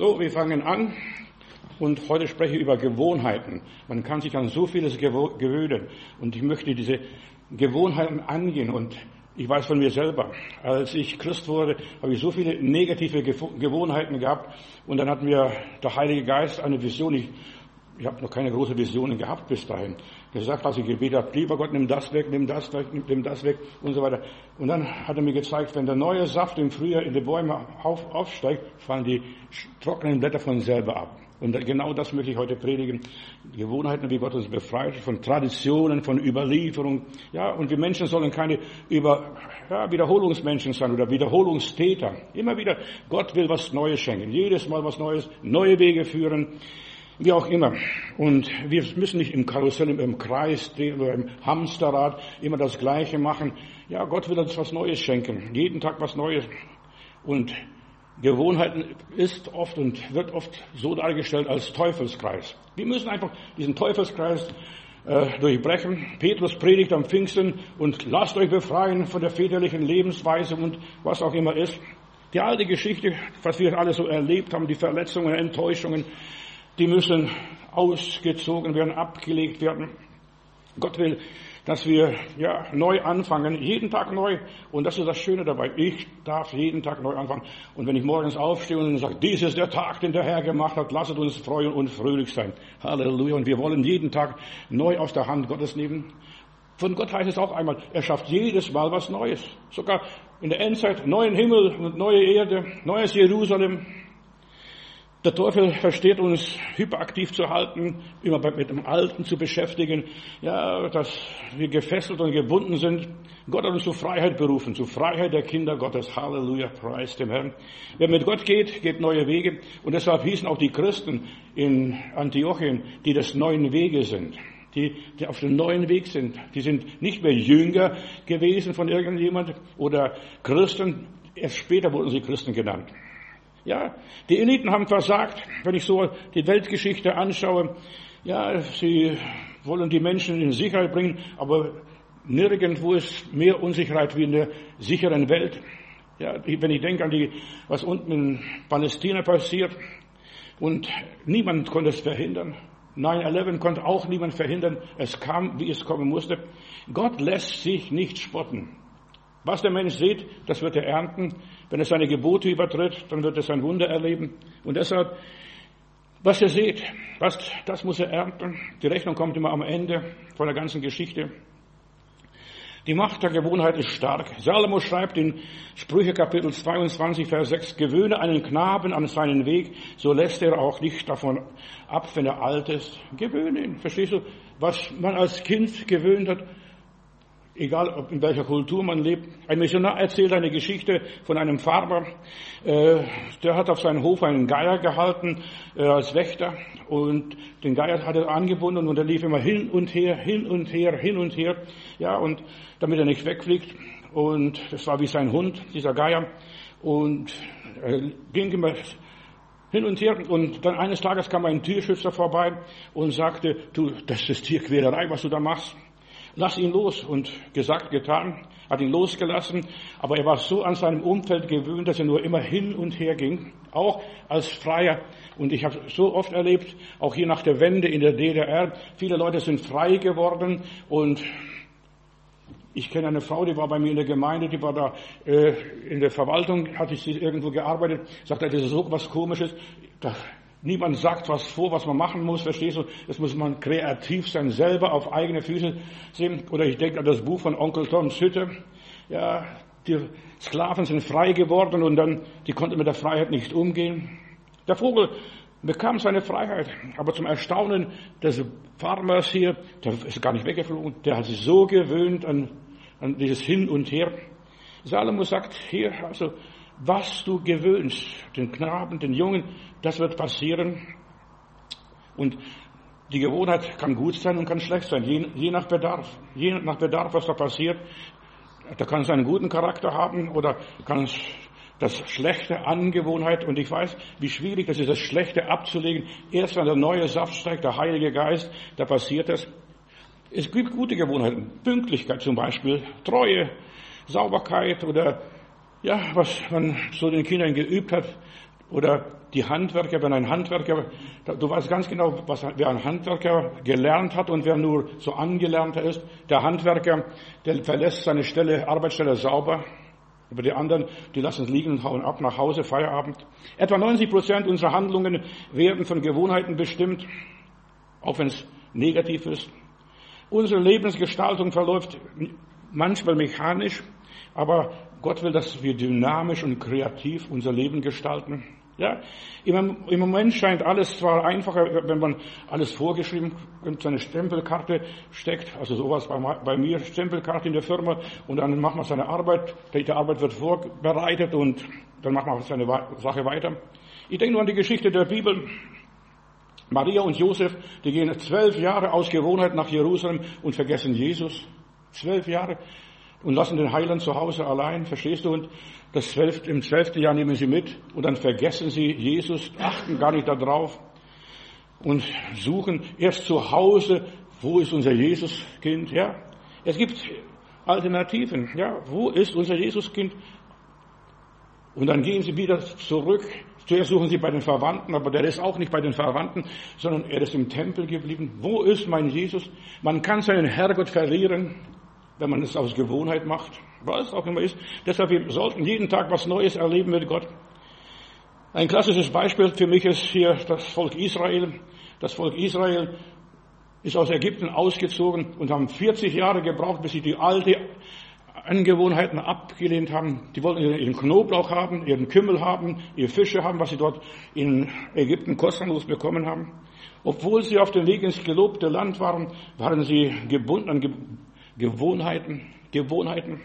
So, wir fangen an. Und heute spreche ich über Gewohnheiten. Man kann sich an so vieles gewöhnen. Und ich möchte diese Gewohnheiten angehen. Und ich weiß von mir selber, als ich Christ wurde, habe ich so viele negative Gewohnheiten gehabt. Und dann hat mir der Heilige Geist eine Vision, ich, ich habe noch keine große Visionen gehabt bis dahin, gesagt, als ich gebetet habe, lieber Gott, nimm das weg, nimm das weg, nimm das weg und so weiter. Und dann hat er mir gezeigt, wenn der neue Saft im Frühjahr in die Bäume auf, aufsteigt, fallen die trockenen Blätter von selber ab. Und genau das möchte ich heute predigen. Gewohnheiten, wie Gott uns befreit, von Traditionen, von Überlieferung. Ja, und wir Menschen sollen keine Über, ja, Wiederholungsmenschen sein oder Wiederholungstäter. Immer wieder, Gott will was Neues schenken. Jedes Mal was Neues, neue Wege führen. Wie auch immer. Und wir müssen nicht im Karussell, im Kreis oder im Hamsterrad immer das Gleiche machen. Ja, Gott will uns was Neues schenken. Jeden Tag was Neues. Und Gewohnheiten ist oft und wird oft so dargestellt als Teufelskreis. Wir müssen einfach diesen Teufelskreis äh, durchbrechen. Petrus predigt am Pfingsten und lasst euch befreien von der väterlichen Lebensweise und was auch immer ist. Die alte Geschichte, was wir alle so erlebt haben, die Verletzungen, Enttäuschungen, die müssen ausgezogen werden, abgelegt werden. Gott will, dass wir ja neu anfangen, jeden Tag neu. Und das ist das Schöne dabei. Ich darf jeden Tag neu anfangen. Und wenn ich morgens aufstehe und sage, dies ist der Tag, den der Herr gemacht hat, lasset uns freuen und fröhlich sein. Halleluja. Und wir wollen jeden Tag neu aus der Hand Gottes nehmen. Von Gott heißt es auch einmal, er schafft jedes Mal was Neues. Sogar in der Endzeit neuen Himmel und neue Erde, neues Jerusalem, der Teufel versteht uns hyperaktiv zu halten, immer mit dem Alten zu beschäftigen, ja, dass wir gefesselt und gebunden sind. Gott hat uns zur Freiheit berufen, zur Freiheit der Kinder Gottes. Halleluja, preis dem Herrn. Wer mit Gott geht, geht neue Wege. Und deshalb hießen auch die Christen in Antiochien, die des neuen Wege sind. Die, die auf dem neuen Weg sind. Die sind nicht mehr Jünger gewesen von irgendjemand oder Christen. Erst später wurden sie Christen genannt. Ja, die Eliten haben versagt, wenn ich so die Weltgeschichte anschaue. Ja, sie wollen die Menschen in Sicherheit bringen, aber nirgendwo ist mehr Unsicherheit wie in der sicheren Welt. Ja, wenn ich denke an die, was unten in Palästina passiert, und niemand konnte es verhindern. 9-11 konnte auch niemand verhindern. Es kam, wie es kommen musste. Gott lässt sich nicht spotten. Was der Mensch sieht, das wird er ernten. Wenn er seine Gebote übertritt, dann wird er sein Wunder erleben. Und deshalb, was er sieht, was, das muss er ernten. Die Rechnung kommt immer am Ende von der ganzen Geschichte. Die Macht der Gewohnheit ist stark. Salomo schreibt in Sprüche Kapitel 22, Vers 6, gewöhne einen Knaben an seinen Weg, so lässt er auch nicht davon ab, wenn er alt ist. Gewöhne ihn. Verstehst du? Was man als Kind gewöhnt hat, egal in welcher Kultur man lebt. Ein Missionar erzählt eine Geschichte von einem Farmer, äh, der hat auf seinem Hof einen Geier gehalten äh, als Wächter und den Geier hat er angebunden und er lief immer hin und her, hin und her, hin und her, ja, und damit er nicht wegfliegt. Und das war wie sein Hund, dieser Geier. Und er ging immer hin und her. Und dann eines Tages kam ein Tierschützer vorbei und sagte, du, das ist Tierquälerei, was du da machst lass ihn los. Und gesagt, getan, hat ihn losgelassen. Aber er war so an seinem Umfeld gewöhnt, dass er nur immer hin und her ging, auch als Freier. Und ich habe so oft erlebt, auch hier nach der Wende in der DDR, viele Leute sind frei geworden und ich kenne eine Frau, die war bei mir in der Gemeinde, die war da äh, in der Verwaltung, hatte ich sie irgendwo gearbeitet, sagte, das ist so was Komisches. Da Niemand sagt was vor, was man machen muss, verstehst du? Das muss man kreativ sein, selber auf eigene Füße sehen. Oder ich denke an das Buch von Onkel Toms Hütte. Ja, die Sklaven sind frei geworden und dann, die konnten mit der Freiheit nicht umgehen. Der Vogel bekam seine Freiheit, aber zum Erstaunen des Farmers hier, der ist gar nicht weggeflogen, der hat sich so gewöhnt an, an dieses Hin und Her. Salomo sagt hier, also, was du gewöhnst, den Knaben, den Jungen, das wird passieren. Und die Gewohnheit kann gut sein und kann schlecht sein, je, je nach Bedarf. Je nach Bedarf, was da passiert. Da kann es einen guten Charakter haben oder kann es das schlechte Angewohnheit. Und ich weiß, wie schwierig das ist, das Schlechte abzulegen. Erst wenn der neue Saft steigt, der Heilige Geist, da passiert es. Es gibt gute Gewohnheiten. Pünktlichkeit zum Beispiel, Treue, Sauberkeit oder ja, was man so den Kindern geübt hat, Oder die Handwerker, wenn ein Handwerker, du weißt ganz genau, was, wer ein Handwerker gelernt hat und wer nur so angelernter ist. Der Handwerker, der verlässt seine Stelle, Arbeitsstelle sauber. Aber die anderen, die lassen es liegen und hauen ab nach Hause, Feierabend. Etwa 90 Prozent unserer Handlungen werden von Gewohnheiten bestimmt, auch wenn es negativ ist. Unsere Lebensgestaltung verläuft manchmal mechanisch, aber Gott will, dass wir dynamisch und kreativ unser Leben gestalten. Ja, im, Moment scheint alles zwar einfacher, wenn man alles vorgeschrieben und seine Stempelkarte steckt, also sowas bei, bei, mir, Stempelkarte in der Firma, und dann macht man seine Arbeit, die Arbeit wird vorbereitet und dann macht man seine Sache weiter. Ich denke nur an die Geschichte der Bibel. Maria und Josef, die gehen zwölf Jahre aus Gewohnheit nach Jerusalem und vergessen Jesus. Zwölf Jahre und lassen den Heiland zu Hause allein, verstehst du? Und das zwölfte, im zwölften Jahr nehmen sie mit und dann vergessen sie Jesus, achten gar nicht darauf und suchen erst zu Hause, wo ist unser Jesuskind? Ja, es gibt Alternativen. Ja, wo ist unser Jesuskind? Und dann gehen sie wieder zurück. Zuerst suchen sie bei den Verwandten, aber der ist auch nicht bei den Verwandten, sondern er ist im Tempel geblieben. Wo ist mein Jesus? Man kann seinen Herrgott verlieren wenn man es aus Gewohnheit macht, was auch immer ist. Deshalb, wir sollten jeden Tag was Neues erleben mit Gott. Ein klassisches Beispiel für mich ist hier das Volk Israel. Das Volk Israel ist aus Ägypten ausgezogen und haben 40 Jahre gebraucht, bis sie die alte Angewohnheiten abgelehnt haben. Die wollten ihren Knoblauch haben, ihren Kümmel haben, ihre Fische haben, was sie dort in Ägypten kostenlos bekommen haben. Obwohl sie auf dem Weg ins gelobte Land waren, waren sie gebunden an Gewohnheiten, Gewohnheiten.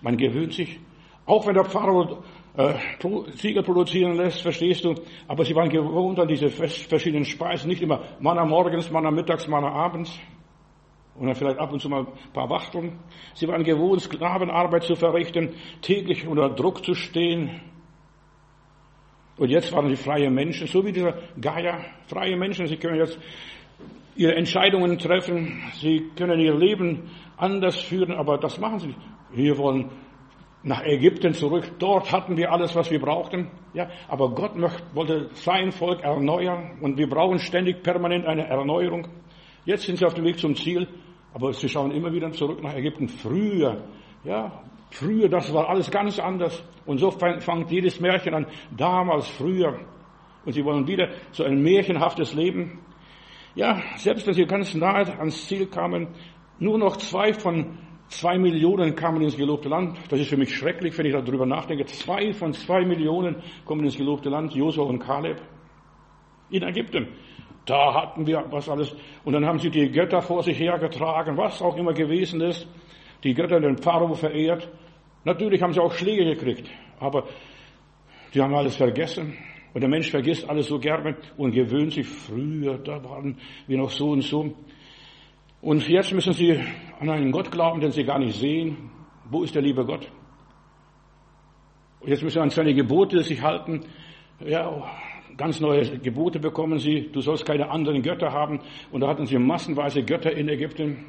Man gewöhnt sich. Auch wenn der Pharao äh, Ziegel produzieren lässt, verstehst du, aber sie waren gewohnt an diese verschiedenen Speisen, nicht immer Manna morgens, Manna mittags, Manna abends. Und dann vielleicht ab und zu mal ein paar Wachteln. Sie waren gewohnt, Sklavenarbeit zu verrichten, täglich unter Druck zu stehen. Und jetzt waren sie freie Menschen, so wie dieser Gaia, freie Menschen. Sie können jetzt ihre Entscheidungen treffen, sie können ihr Leben anders führen, aber das machen sie nicht. Wir wollen nach Ägypten zurück. Dort hatten wir alles, was wir brauchten. Ja, aber Gott möchte, wollte sein Volk erneuern und wir brauchen ständig permanent eine Erneuerung. Jetzt sind sie auf dem Weg zum Ziel, aber sie schauen immer wieder zurück nach Ägypten. Früher, ja, früher, das war alles ganz anders. Und so fängt jedes Märchen an, damals, früher. Und sie wollen wieder so ein märchenhaftes Leben. Ja, selbst wenn sie ganz nahe ans Ziel kamen, nur noch zwei von zwei Millionen kamen ins gelobte Land. Das ist für mich schrecklich, wenn ich darüber nachdenke. Zwei von zwei Millionen kommen ins gelobte Land, Josua und Kaleb. In Ägypten. Da hatten wir was alles. Und dann haben sie die Götter vor sich hergetragen, was auch immer gewesen ist. Die Götter den Pharao verehrt. Natürlich haben sie auch Schläge gekriegt. Aber die haben alles vergessen. Und der Mensch vergisst alles so gerne und gewöhnt sich früher, da waren wir noch so und so. Und jetzt müssen sie an einen Gott glauben, den sie gar nicht sehen. Wo ist der liebe Gott? Und jetzt müssen sie an seine Gebote sich halten. Ja, ganz neue Gebote bekommen sie. Du sollst keine anderen Götter haben. Und da hatten sie massenweise Götter in Ägypten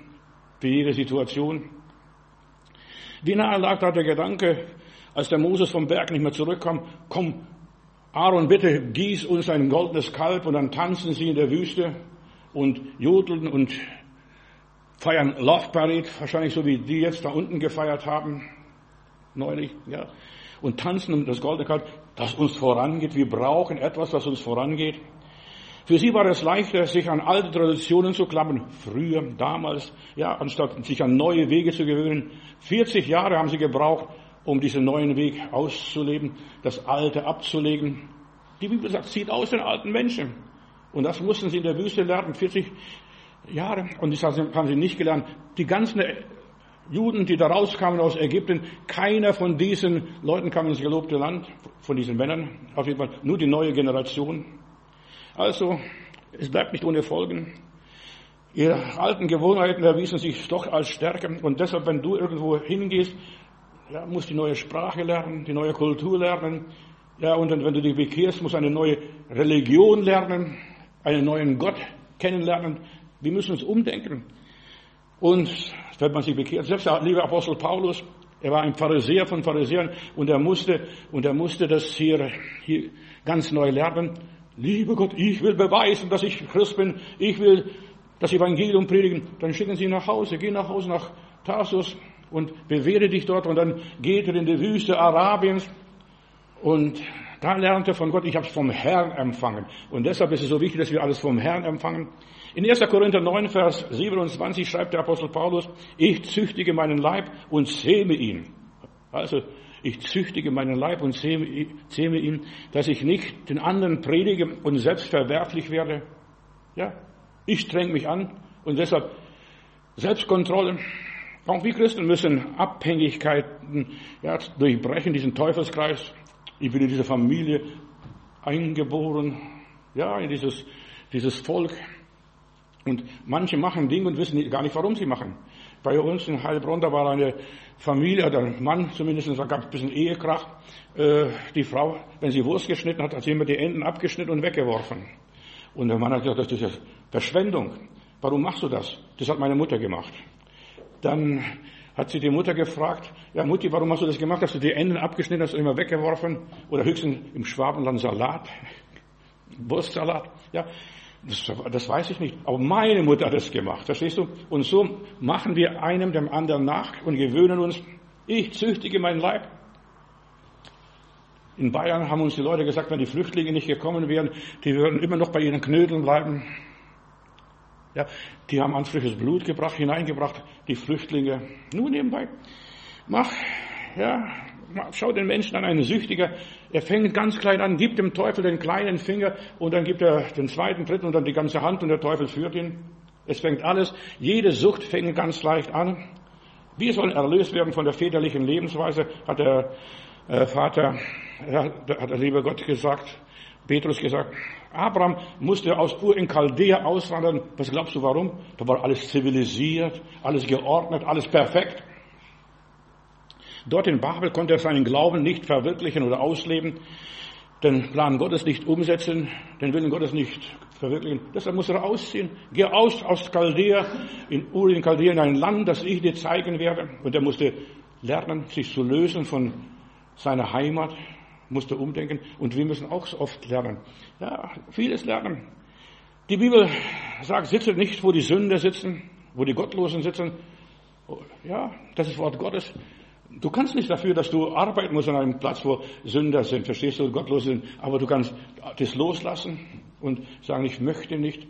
für jede Situation. Wie nahe lag da der Gedanke, als der Moses vom Berg nicht mehr zurückkam, komm, Aaron, bitte gieß uns ein goldenes Kalb und dann tanzen sie in der Wüste und jodeln und feiern Love Parade, wahrscheinlich so wie die jetzt da unten gefeiert haben, neulich, ja, und tanzen um das goldene Kalb, das uns vorangeht. Wir brauchen etwas, das uns vorangeht. Für sie war es leichter, sich an alte Traditionen zu klammern, früher, damals, ja, anstatt sich an neue Wege zu gewöhnen. 40 Jahre haben sie gebraucht, um diesen neuen Weg auszuleben, das Alte abzulegen. Die Bibel sagt, zieht aus den alten Menschen. Und das mussten sie in der Wüste lernen, 40 Jahre. Und das haben sie nicht gelernt. Die ganzen Juden, die da rauskamen aus Ägypten, keiner von diesen Leuten kam ins gelobte Land, von diesen Männern, auf jeden Fall nur die neue Generation. Also, es bleibt nicht ohne Folgen. Ihre alten Gewohnheiten erwiesen sich doch als stärker. Und deshalb, wenn du irgendwo hingehst, ja, musst die neue Sprache lernen, die neue Kultur lernen. Ja, und dann, wenn du dich bekehrst, musst eine neue Religion lernen, einen neuen Gott kennenlernen. Wir müssen uns umdenken. Und wenn man sich bekehrt, selbst der liebe Apostel Paulus, Er war ein Pharisäer von Pharisäern und er musste, und er musste das hier, hier ganz neu lernen. Lieber Gott, ich will beweisen, dass ich Christ bin. Ich will das Evangelium predigen. Dann schicken Sie ihn nach Hause. Geh nach Hause nach Tarsus und bewähre dich dort. Und dann geht er in die Wüste Arabiens und da lernt er von Gott, ich habe es vom Herrn empfangen. Und deshalb ist es so wichtig, dass wir alles vom Herrn empfangen. In 1. Korinther 9, Vers 27 schreibt der Apostel Paulus, ich züchtige meinen Leib und zähme ihn. Also, ich züchtige meinen Leib und zähme ihn, dass ich nicht den anderen predige und selbst verwerflich werde. Ja, ich streng mich an und deshalb Selbstkontrolle. Auch wir Christen müssen Abhängigkeiten ja, durchbrechen, diesen Teufelskreis. Ich bin in diese Familie eingeboren, ja, in dieses, dieses Volk. Und manche machen Dinge und wissen gar nicht, warum sie machen. Bei uns in Heilbronn, da war eine Familie, der Mann zumindest, da gab es ein bisschen Ehekrach. Äh, die Frau, wenn sie Wurst geschnitten hat, hat sie immer die Enden abgeschnitten und weggeworfen. Und der Mann hat gesagt, das ist ja Verschwendung. Warum machst du das? Das hat meine Mutter gemacht. Dann hat sie die Mutter gefragt, ja Mutti, warum hast du das gemacht? Hast du die Enden abgeschnitten, hast du immer weggeworfen? Oder höchstens im Schwabenland Salat, Wurstsalat? Ja, das, das weiß ich nicht. Aber meine Mutter hat es gemacht, verstehst du? Und so machen wir einem dem anderen nach und gewöhnen uns, ich züchtige meinen Leib. In Bayern haben uns die Leute gesagt, wenn die Flüchtlinge nicht gekommen wären, die würden immer noch bei ihren Knödeln bleiben. Ja, die haben ansprüches Blut gebracht, hineingebracht, die Flüchtlinge. Nur nebenbei. Mach, ja, schau den Menschen an, einen Süchtiger. Er fängt ganz klein an, gibt dem Teufel den kleinen Finger und dann gibt er den zweiten, dritten und dann die ganze Hand und der Teufel führt ihn. Es fängt alles, jede Sucht fängt ganz leicht an. Wir sollen erlöst werden von der väterlichen Lebensweise, hat der äh, Vater, hat der liebe Gott gesagt, Petrus gesagt. Abraham musste aus Ur in Chaldea auswandern. Was glaubst du warum? Da war alles zivilisiert, alles geordnet, alles perfekt. Dort in Babel konnte er seinen Glauben nicht verwirklichen oder ausleben, den Plan Gottes nicht umsetzen, den Willen Gottes nicht verwirklichen. Deshalb muss er ausziehen. Geh aus aus Chaldea, in Ur in Chaldea, in ein Land, das ich dir zeigen werde. Und er musste lernen, sich zu lösen von seiner Heimat, musste umdenken. Und wir müssen auch oft lernen. Ja, vieles lernen. Die Bibel sagt, sitze nicht, wo die Sünder sitzen, wo die Gottlosen sitzen. Ja, das ist Wort Gottes. Du kannst nicht dafür, dass du arbeiten musst an einem Platz, wo Sünder sind, verstehst du, gottlos sind, aber du kannst das loslassen und sagen, ich möchte nicht.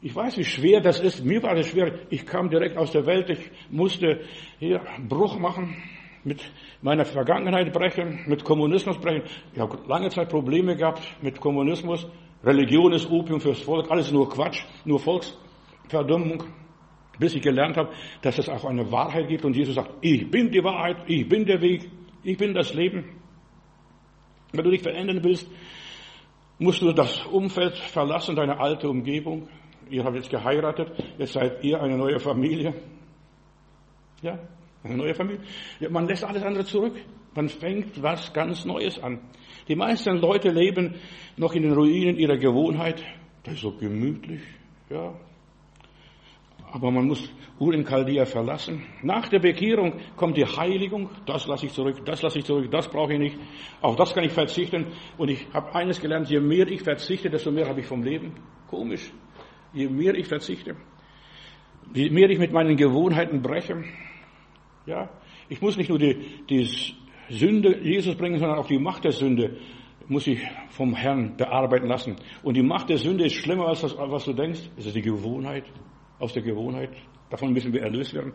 Ich weiß, wie schwer das ist. Mir war das schwer. Ich kam direkt aus der Welt. Ich musste hier Bruch machen, mit meiner Vergangenheit brechen, mit Kommunismus brechen. Ich habe lange Zeit Probleme gehabt mit Kommunismus. Religion ist Opium fürs Volk. Alles nur Quatsch, nur Volksverdummung bis ich gelernt habe, dass es auch eine Wahrheit gibt und Jesus sagt, ich bin die Wahrheit, ich bin der Weg, ich bin das Leben. Wenn du dich verändern willst, musst du das Umfeld verlassen, deine alte Umgebung. Ihr habt jetzt geheiratet, jetzt seid ihr eine neue Familie. Ja, eine neue Familie. Ja, man lässt alles andere zurück. Man fängt was ganz Neues an. Die meisten Leute leben noch in den Ruinen ihrer Gewohnheit. Das ist so gemütlich. Ja, aber man muss Ur in verlassen. Nach der Bekehrung kommt die Heiligung. Das lasse ich zurück, das lasse ich zurück, das brauche ich nicht. Auf das kann ich verzichten. Und ich habe eines gelernt, je mehr ich verzichte, desto mehr habe ich vom Leben. Komisch. Je mehr ich verzichte, je mehr ich mit meinen Gewohnheiten breche. Ja, ich muss nicht nur die, die Sünde Jesus bringen, sondern auch die Macht der Sünde muss ich vom Herrn bearbeiten lassen. Und die Macht der Sünde ist schlimmer als das, was du denkst. Es ist die Gewohnheit aus der Gewohnheit. Davon müssen wir erlöst werden.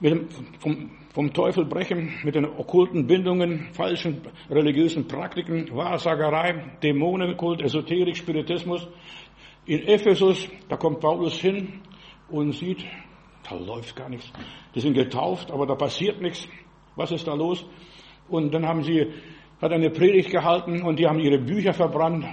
Dem, vom, vom, Teufel brechen, mit den okkulten Bindungen, falschen religiösen Praktiken, Wahrsagerei, Dämonenkult, Esoterik, Spiritismus. In Ephesus, da kommt Paulus hin und sieht, da läuft gar nichts. Die sind getauft, aber da passiert nichts. Was ist da los? Und dann haben sie, hat eine Predigt gehalten und die haben ihre Bücher verbrannt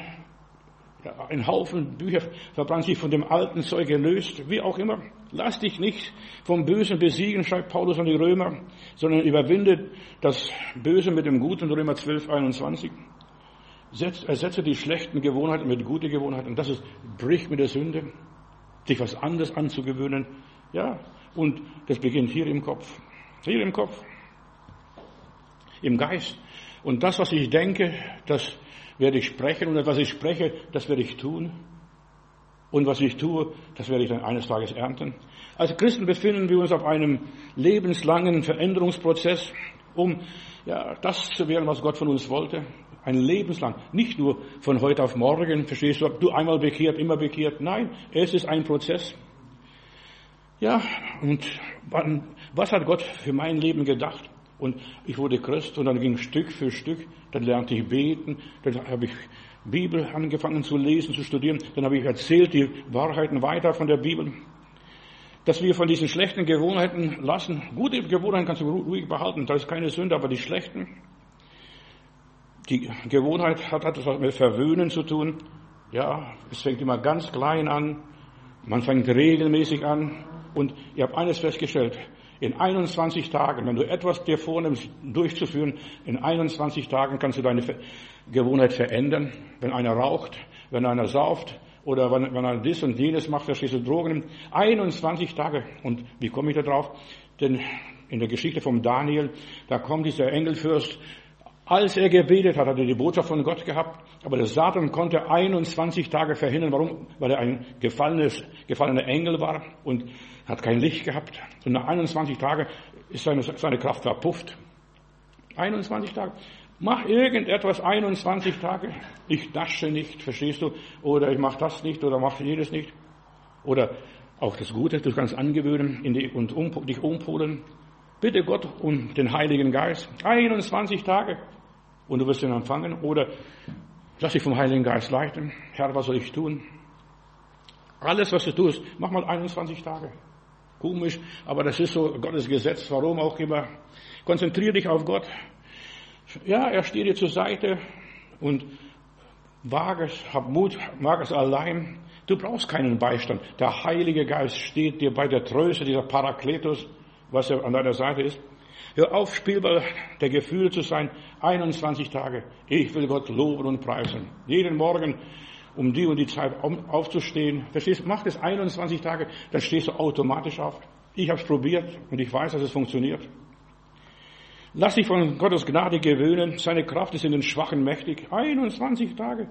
ein Haufen Bücher verbrannt sich von dem alten Zeug gelöst, wie auch immer. Lass dich nicht vom Bösen besiegen, schreibt Paulus an die Römer, sondern überwinde das Böse mit dem Guten, Römer 12, 21. ersetze die schlechten Gewohnheiten mit guten Gewohnheiten. Das ist, brich mit der Sünde, sich was anderes anzugewöhnen. Ja, und das beginnt hier im Kopf. Hier im Kopf. im Geist. Und das, was ich denke, das werde ich sprechen. Und das, was ich spreche, das werde ich tun. Und was ich tue, das werde ich dann eines Tages ernten. Als Christen befinden wir uns auf einem lebenslangen Veränderungsprozess, um ja, das zu werden, was Gott von uns wollte. Ein lebenslang. Nicht nur von heute auf morgen, verstehst du, du einmal bekehrt, immer bekehrt. Nein, es ist ein Prozess. Ja, und was hat Gott für mein Leben gedacht? Und ich wurde Christ und dann ging Stück für Stück, dann lernte ich beten, dann habe ich Bibel angefangen zu lesen, zu studieren, dann habe ich erzählt die Wahrheiten weiter von der Bibel. Dass wir von diesen schlechten Gewohnheiten lassen, gute Gewohnheiten kannst du ruhig behalten, da ist keine Sünde, aber die schlechten, die Gewohnheit hat etwas mit Verwöhnen zu tun. Ja, es fängt immer ganz klein an, man fängt regelmäßig an und ich habe eines festgestellt, in 21 Tagen, wenn du etwas dir vornimmst, durchzuführen, in 21 Tagen kannst du deine Gewohnheit verändern. Wenn einer raucht, wenn einer sauft oder wenn, wenn einer dies und jenes macht, verstehst du Drogen. 21 Tage. Und wie komme ich da drauf? Denn in der Geschichte vom Daniel, da kommt dieser Engelfürst, als er gebetet hat, hat er die Botschaft von Gott gehabt, aber der Satan konnte 21 Tage verhindern. Warum? Weil er ein gefallenes, gefallener Engel war und hat kein Licht gehabt. Und nach 21 Tagen ist seine, seine Kraft verpufft. 21 Tage. Mach irgendetwas 21 Tage. Ich nasche nicht, verstehst du? Oder ich mache das nicht oder mache jedes nicht. Oder auch das Gute, du kannst angewöhnen die, und um, dich umpolen. Bitte Gott um den Heiligen Geist. 21 Tage. Und du wirst ihn empfangen. Oder lass dich vom Heiligen Geist leiten. Herr, was soll ich tun? Alles, was du tust, mach mal 21 Tage. Komisch, aber das ist so Gottes Gesetz, warum auch immer. Konzentriere dich auf Gott. Ja, er steht dir zur Seite und wage es, hab Mut, wage es allein. Du brauchst keinen Beistand. Der Heilige Geist steht dir bei der Tröste, dieser Parakletos, was er an deiner Seite ist. Hör auf, Spielball der Gefühle zu sein. 21 Tage. Ich will Gott loben und preisen. Jeden Morgen um die und die Zeit aufzustehen. Verstehst du? Mach das 21 Tage, dann stehst du automatisch auf. Ich habe es probiert und ich weiß, dass es funktioniert. Lass dich von Gottes Gnade gewöhnen. Seine Kraft ist in den Schwachen mächtig. 21 Tage.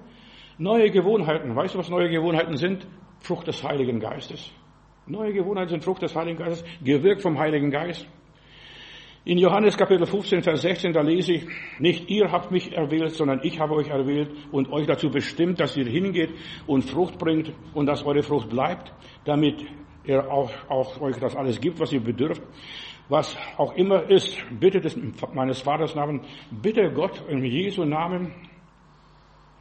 Neue Gewohnheiten. Weißt du, was neue Gewohnheiten sind? Frucht des Heiligen Geistes. Neue Gewohnheiten sind Frucht des Heiligen Geistes, gewirkt vom Heiligen Geist. In Johannes Kapitel 15, Vers 16, da lese ich, nicht ihr habt mich erwählt, sondern ich habe euch erwählt und euch dazu bestimmt, dass ihr hingeht und Frucht bringt und dass eure Frucht bleibt, damit er auch, auch euch das alles gibt, was ihr bedürft. Was auch immer ist, bittet es meines Vaters Namen, bitte Gott in Jesu Namen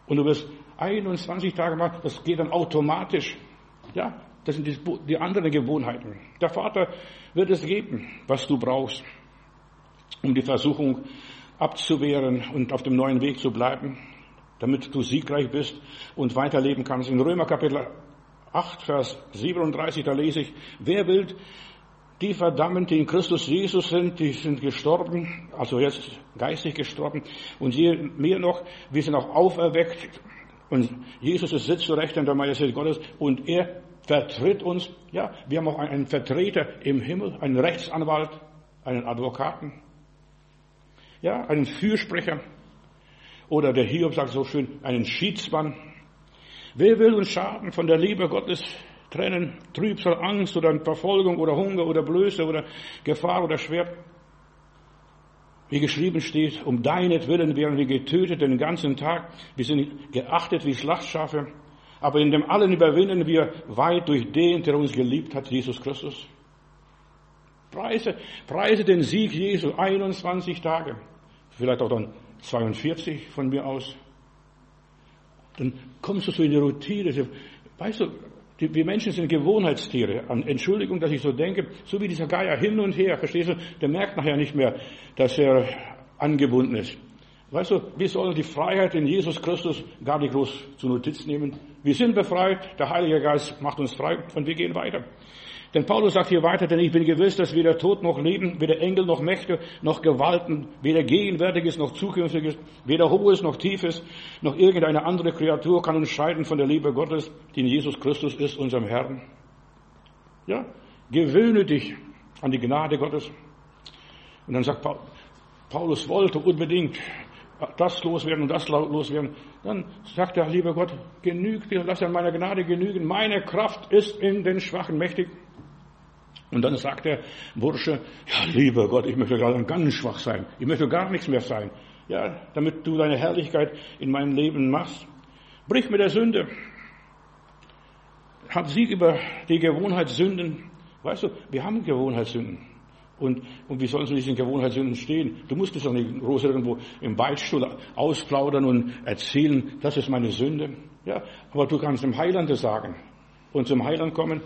und du wirst 21 Tage machen, das geht dann automatisch. Ja, das sind die, die anderen Gewohnheiten. Der Vater wird es geben, was du brauchst um die Versuchung abzuwehren und auf dem neuen Weg zu bleiben, damit du siegreich bist und weiterleben kannst. In Römer Kapitel 8, Vers 37, da lese ich, wer will die verdammen, die in Christus Jesus sind, die sind gestorben, also jetzt geistig gestorben, und je mehr noch, wir sind auch auferweckt, und Jesus ist sitzt zu Rechten der Majestät Gottes, und er vertritt uns, ja, wir haben auch einen Vertreter im Himmel, einen Rechtsanwalt, einen Advokaten, ja, einen Fürsprecher. Oder der Hiob sagt so schön, einen Schiedsmann. Wer will uns Schaden von der Liebe Gottes trennen? Trübsal, Angst oder Verfolgung oder Hunger oder Blöße oder Gefahr oder Schwert? Wie geschrieben steht, um deinetwillen werden wir getötet den ganzen Tag. Wir sind geachtet wie Schlachtschafe. Aber in dem allen überwinden wir weit durch den, der uns geliebt hat, Jesus Christus. Preise, preise den Sieg Jesu, 21 Tage. Vielleicht auch dann 42 von mir aus. Dann kommst du so in die Routine. Weißt du, die, wir Menschen sind Gewohnheitstiere. An Entschuldigung, dass ich so denke, so wie dieser Geier hin und her, verstehst du, der merkt nachher nicht mehr, dass er angebunden ist. Weißt du, wir sollen die Freiheit in Jesus Christus gar nicht groß zu Notiz nehmen. Wir sind befreit, der Heilige Geist macht uns frei und wir gehen weiter. Denn Paulus sagt hier weiter, denn ich bin gewiss, dass weder Tod noch Leben, weder Engel noch Mächte noch Gewalten, weder Gegenwärtiges noch Zukünftiges, weder Hohes noch Tiefes, noch irgendeine andere Kreatur kann uns scheiden von der Liebe Gottes, die in Jesus Christus ist, unserem Herrn. Ja, gewöhne dich an die Gnade Gottes. Und dann sagt Paulus, Paulus wollte unbedingt das loswerden und das loswerden. Dann sagt er, lieber Gott, genügt dir, lass an meiner Gnade genügen. Meine Kraft ist in den Schwachen mächtig. Und dann sagt der Bursche, ja, lieber Gott, ich möchte gerade ganz schwach sein. Ich möchte gar nichts mehr sein. Ja, damit du deine Herrlichkeit in meinem Leben machst. Brich mit der Sünde. Hab Sieg über die Gewohnheitssünden. Weißt du, wir haben Gewohnheitssünden. Und, und wie sollen sie diesen Gewohnheitssünden stehen? Du musst es doch nicht groß irgendwo im Beichtstuhl ausplaudern und erzählen, das ist meine Sünde. Ja, aber du kannst dem Heiland sagen und zum Heiland kommen.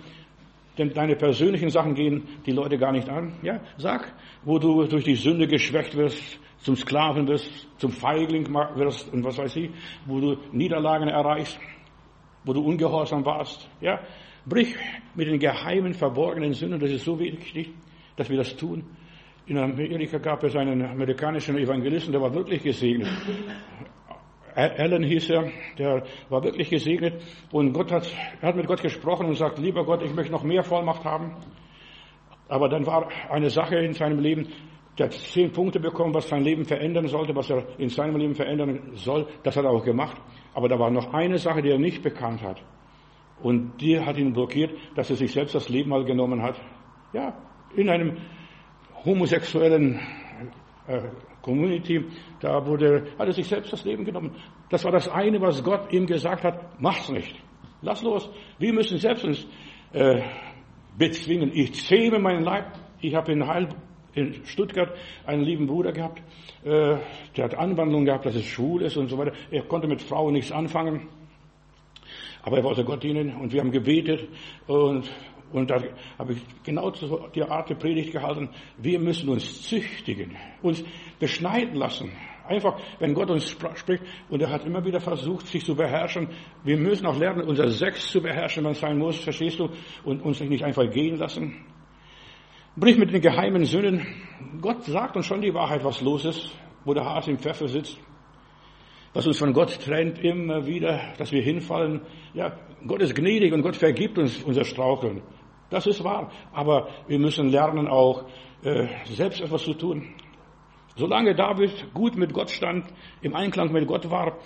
Denn deine persönlichen Sachen gehen die Leute gar nicht an. Ja, sag, wo du durch die Sünde geschwächt wirst, zum Sklaven wirst, zum Feigling wirst und was weiß ich, wo du Niederlagen erreichst, wo du ungehorsam warst. Ja, brich mit den geheimen, verborgenen Sünden. Das ist so wichtig dass wir das tun. In Amerika gab es einen amerikanischen Evangelisten, der war wirklich gesegnet. Alan hieß er, der war wirklich gesegnet und Gott hat, er hat mit Gott gesprochen und sagt, lieber Gott, ich möchte noch mehr Vollmacht haben. Aber dann war eine Sache in seinem Leben, der hat zehn Punkte bekommen, was sein Leben verändern sollte, was er in seinem Leben verändern soll. Das hat er auch gemacht. Aber da war noch eine Sache, die er nicht bekannt hat. Und die hat ihn blockiert, dass er sich selbst das Leben mal genommen hat. Ja, in einem homosexuellen äh, Community, da wurde, hat er sich selbst das Leben genommen. Das war das eine, was Gott ihm gesagt hat, mach's nicht. Lass los. Wir müssen selbst uns äh, bezwingen. Ich zähme meinen Leib. Ich habe in, Heil, in Stuttgart einen lieben Bruder gehabt, äh, der hat Anwandlung gehabt, dass es schwul ist und so weiter. Er konnte mit Frauen nichts anfangen. Aber er wollte Gott dienen und wir haben gebetet und und da habe ich genau die Art der Predigt gehalten. Wir müssen uns züchtigen, uns beschneiden lassen. Einfach, wenn Gott uns spricht, und er hat immer wieder versucht, sich zu beherrschen. Wir müssen auch lernen, unser Sex zu beherrschen, wenn es sein muss, verstehst du? Und uns nicht einfach gehen lassen. Brich mit den geheimen Sünden. Gott sagt uns schon die Wahrheit, was los ist, wo der Hase im Pfeffer sitzt. Was uns von Gott trennt immer wieder, dass wir hinfallen. Ja, Gott ist gnädig und Gott vergibt uns unser Straucheln. Das ist wahr. Aber wir müssen lernen auch, äh, selbst etwas zu tun. Solange David gut mit Gott stand, im Einklang mit Gott war,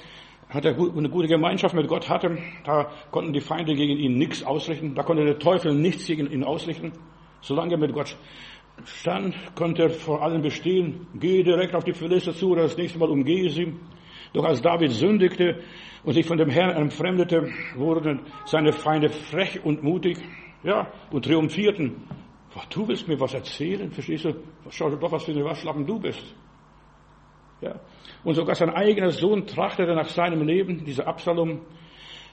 hat er eine gute Gemeinschaft mit Gott hatte, da konnten die Feinde gegen ihn nichts ausrichten, da konnte der Teufel nichts gegen ihn ausrichten. Solange er mit Gott stand, konnte er vor allem bestehen. Gehe direkt auf die Philister zu oder das nächste Mal umgehe sie. Doch als David sündigte und sich von dem Herrn entfremdete, wurden seine Feinde frech und mutig. Ja, und triumphierten. Du willst mir was erzählen, verstehst du? Schau doch, was für eine Waschlappen du bist. Ja. Und sogar sein eigener Sohn trachtete nach seinem Leben, dieser Absalom.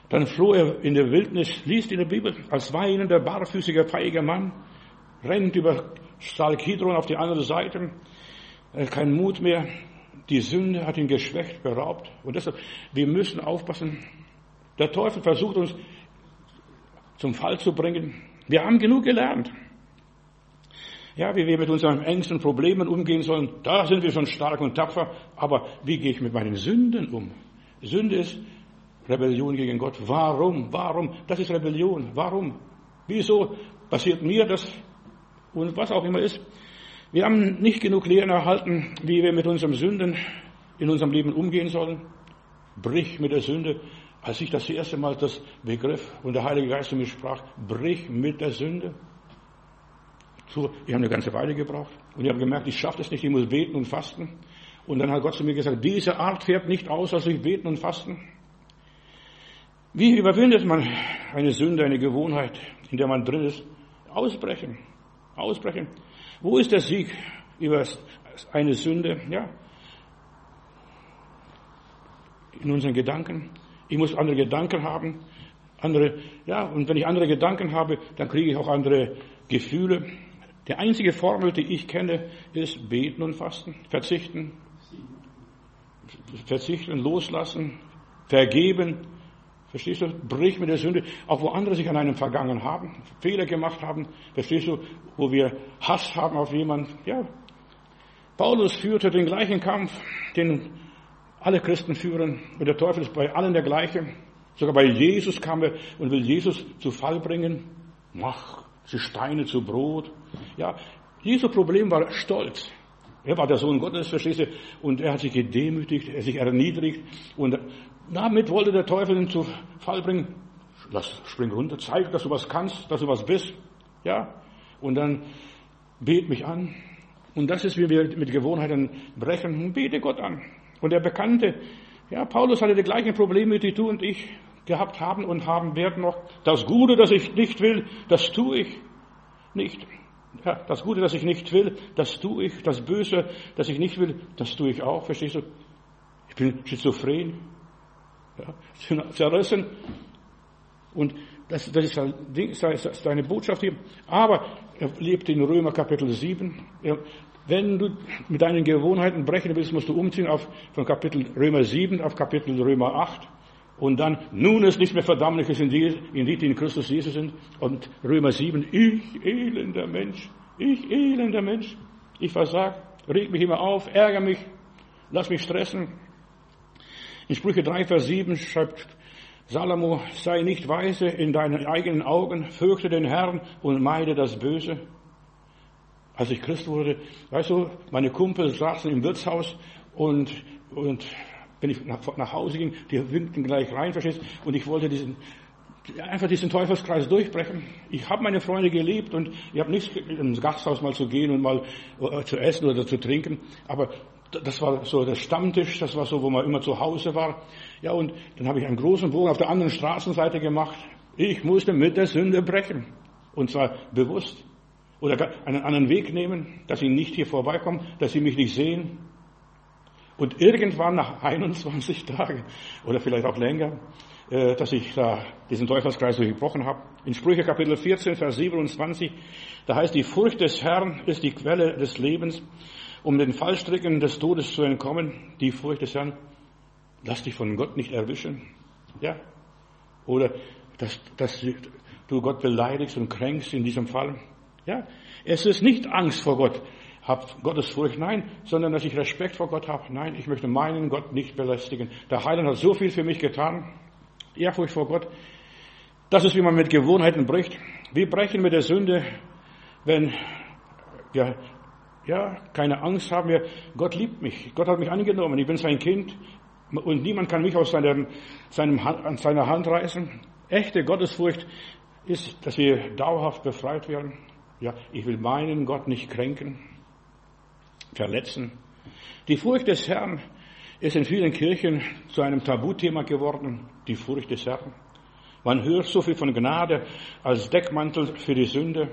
Dann floh er in der Wildnis, liest in der Bibel, als weinender, barfüßiger, feiger Mann, rennt über Stalkidron auf die andere Seite, kein Mut mehr. Die Sünde hat ihn geschwächt, beraubt. Und deshalb, wir müssen aufpassen. Der Teufel versucht uns zum Fall zu bringen. Wir haben genug gelernt. Ja, wie wir mit unseren Ängsten und Problemen umgehen sollen, da sind wir schon stark und tapfer. Aber wie gehe ich mit meinen Sünden um? Sünde ist Rebellion gegen Gott. Warum? Warum? Das ist Rebellion. Warum? Wieso passiert mir das? Und was auch immer ist. Wir haben nicht genug Lehren erhalten, wie wir mit unseren Sünden in unserem Leben umgehen sollen. Brich mit der Sünde. Als ich das erste Mal das begriff und der Heilige Geist zu mir sprach, brich mit der Sünde. So, ich habe eine ganze Weile gebraucht und ich habe gemerkt, ich schaffe es nicht, ich muss beten und fasten. Und dann hat Gott zu mir gesagt, diese Art fährt nicht aus, als durch Beten und Fasten. Wie überwindet man eine Sünde, eine Gewohnheit, in der man drin ist? Ausbrechen. Ausbrechen. Wo ist der Sieg über eine Sünde? Ja. In unseren Gedanken. Ich muss andere Gedanken haben. Andere, ja, und wenn ich andere Gedanken habe, dann kriege ich auch andere Gefühle. Die einzige Formel, die ich kenne, ist beten und fasten, verzichten, verzichten, loslassen, vergeben. Verstehst du? Brich mit der Sünde. Auch wo andere sich an einem vergangen haben, Fehler gemacht haben. Verstehst du? Wo wir Hass haben auf jemanden. Ja. Paulus führte den gleichen Kampf, den alle Christen führen. Und der Teufel ist bei allen der gleiche. Sogar bei Jesus kam er und will Jesus zu Fall bringen. Mach die Steine zu Brot. Ja, Jesu Problem war Stolz. Er war der Sohn Gottes, verstehst du? Und er hat sich gedemütigt, er sich erniedrigt. Und damit wollte der Teufel ihn zu Fall bringen. Lass, spring runter, zeig, dass du was kannst, dass du was bist. Ja? Und dann bet mich an. Und das ist, wie wir mit Gewohnheiten brechen. Bete Gott an. Und der Bekannte, ja, Paulus hatte die gleichen Probleme, die du und ich gehabt haben und haben werden noch. Das Gute, das ich nicht will, das tue ich nicht. Ja, das Gute, das ich nicht will, das tue ich. Das Böse, das ich nicht will, das tue ich auch. Verstehst du? Ich bin schizophren. Ja, zerrissen. Und das, das ist seine Botschaft hier. Aber er lebt in Römer Kapitel 7. Wenn du mit deinen Gewohnheiten brechen willst, musst du umziehen auf, von Kapitel Römer 7 auf Kapitel Römer 8. Und dann, nun ist nicht mehr Verdammliches in die, in die, die in Christus Jesus sind. Und Römer 7, ich elender Mensch, ich elender Mensch, ich versag, reg mich immer auf, ärgere mich, lass mich stressen. In Sprüche 3, Vers 7 schreibt Salomo, sei nicht weise in deinen eigenen Augen, fürchte den Herrn und meide das Böse. Als ich Christ wurde, weißt du, meine Kumpel saßen im Wirtshaus und, und wenn ich nach, nach Hause ging, die winkten gleich rein, verstehst Und ich wollte diesen, einfach diesen Teufelskreis durchbrechen. Ich habe meine Freunde geliebt und ich habe nichts ins Gasthaus mal zu gehen und mal äh, zu essen oder zu trinken. Aber das war so der Stammtisch, das war so, wo man immer zu Hause war. Ja, und dann habe ich einen großen Bogen auf der anderen Straßenseite gemacht. Ich musste mit der Sünde brechen. Und zwar bewusst. Oder einen anderen Weg nehmen, dass sie nicht hier vorbeikommen, dass sie mich nicht sehen. Und irgendwann nach 21 Tagen oder vielleicht auch länger, äh, dass ich da diesen Teufelskreis durchbrochen habe. In Sprüche Kapitel 14, Vers 27, da heißt, die Furcht des Herrn ist die Quelle des Lebens, um den Fallstricken des Todes zu entkommen. Die Furcht des Herrn, lass dich von Gott nicht erwischen. Ja? Oder, dass, dass du Gott beleidigst und kränkst in diesem Fall. Ja? Es ist nicht Angst vor Gott hab Gottesfurcht, nein, sondern dass ich Respekt vor Gott habe. Nein, ich möchte meinen Gott nicht belästigen. Der Heiland hat so viel für mich getan. Ehrfurcht vor Gott. Das ist, wie man mit Gewohnheiten bricht. Wir brechen mit der Sünde, wenn wir ja, keine Angst haben wir. Gott liebt mich. Gott hat mich angenommen. Ich bin sein Kind. Und niemand kann mich aus seinem, seinem, an seiner Hand reißen. Echte Gottesfurcht ist, dass wir dauerhaft befreit werden. Ja, ich will meinen Gott nicht kränken verletzen. Die Furcht des Herrn ist in vielen Kirchen zu einem Tabuthema geworden, die Furcht des Herrn. Man hört so viel von Gnade als Deckmantel für die Sünde,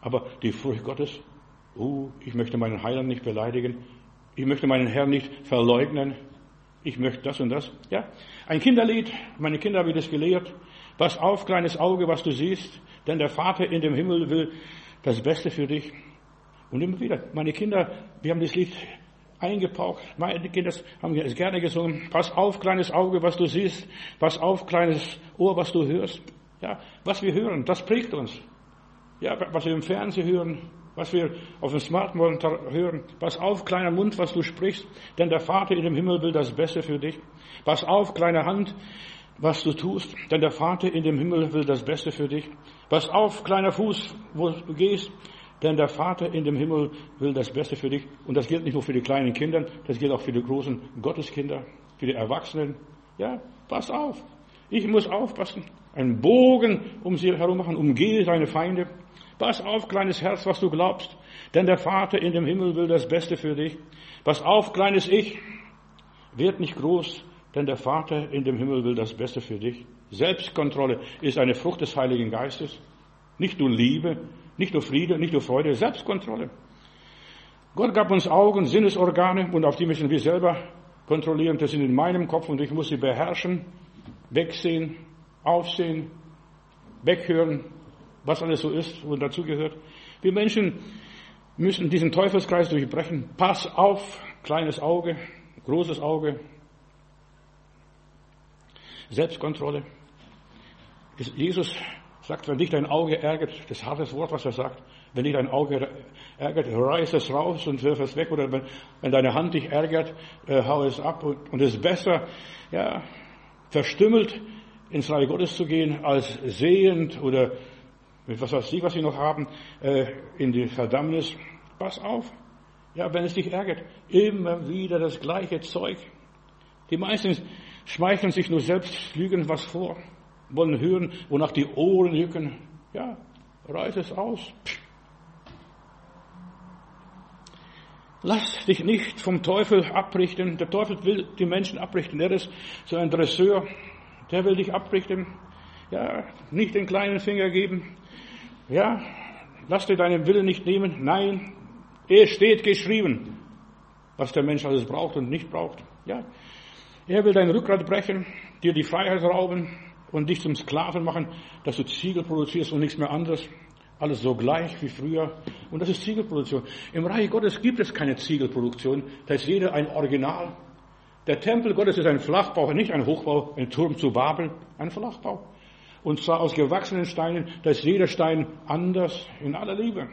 aber die Furcht Gottes, oh, ich möchte meinen Heiland nicht beleidigen, ich möchte meinen Herrn nicht verleugnen, ich möchte das und das. Ja, ein Kinderlied, meine Kinder haben das gelehrt. Pass auf, kleines Auge, was du siehst, denn der Vater in dem Himmel will das Beste für dich. Und immer wieder, meine Kinder, wir haben das Lied eingepaukt. Meine Kinder haben es gerne gesungen. Pass auf, kleines Auge, was du siehst. Pass auf, kleines Ohr, was du hörst. Ja, was wir hören, das prägt uns. Ja, was wir im Fernsehen hören, was wir auf dem Smartphone hören. Pass auf, kleiner Mund, was du sprichst, denn der Vater in dem Himmel will das Beste für dich. Pass auf, kleine Hand, was du tust, denn der Vater in dem Himmel will das Beste für dich. Pass auf, kleiner Fuß, wo du gehst, denn der Vater in dem Himmel will das Beste für dich. Und das gilt nicht nur für die kleinen Kinder, das gilt auch für die großen Gotteskinder, für die Erwachsenen. Ja, pass auf. Ich muss aufpassen. Einen Bogen um sie herum machen, umgehe deine Feinde. Pass auf, kleines Herz, was du glaubst. Denn der Vater in dem Himmel will das Beste für dich. Pass auf, kleines Ich. Werd nicht groß, denn der Vater in dem Himmel will das Beste für dich. Selbstkontrolle ist eine Frucht des Heiligen Geistes. Nicht nur Liebe, nicht nur Friede, nicht nur Freude, Selbstkontrolle. Gott gab uns Augen, Sinnesorgane und auf die müssen wir selber kontrollieren. Das sind in meinem Kopf und ich muss sie beherrschen, wegsehen, aufsehen, weghören, was alles so ist und dazugehört. Wir Menschen müssen diesen Teufelskreis durchbrechen. Pass auf, kleines Auge, großes Auge, Selbstkontrolle. Jesus sagt, wenn dich dein Auge ärgert, das harte Wort, was er sagt, wenn dich dein Auge ärgert, reiß es raus und wirf es weg. Oder wenn, wenn deine Hand dich ärgert, äh, hau es ab. Und, und es ist besser, ja, verstümmelt ins Reich Gottes zu gehen, als sehend oder mit was weiß ich, was sie noch haben, äh, in die Verdammnis. Pass auf. Ja, wenn es dich ärgert, immer wieder das gleiche Zeug. Die meisten schmeicheln sich nur selbst, lügen was vor, wollen hören, wonach die Ohren jucken. Ja, reiß es aus. Lass dich nicht vom Teufel abrichten. Der Teufel will die Menschen abrichten. Er ist so ein Dresseur. Der will dich abrichten. Ja, nicht den kleinen Finger geben. Ja, lass dir deinen Willen nicht nehmen. Nein, es steht geschrieben, was der Mensch alles braucht und nicht braucht. Ja, er will dein Rückgrat brechen, dir die Freiheit rauben und dich zum Sklaven machen, dass du Ziegel produzierst und nichts mehr anderes. Alles so gleich wie früher. Und das ist Ziegelproduktion. Im Reich Gottes gibt es keine Ziegelproduktion. Da ist jeder ein Original. Der Tempel Gottes ist ein Flachbau, nicht ein Hochbau, ein Turm zu Babel, ein Flachbau. Und zwar aus gewachsenen Steinen, da ist jeder Stein anders in aller Liebe.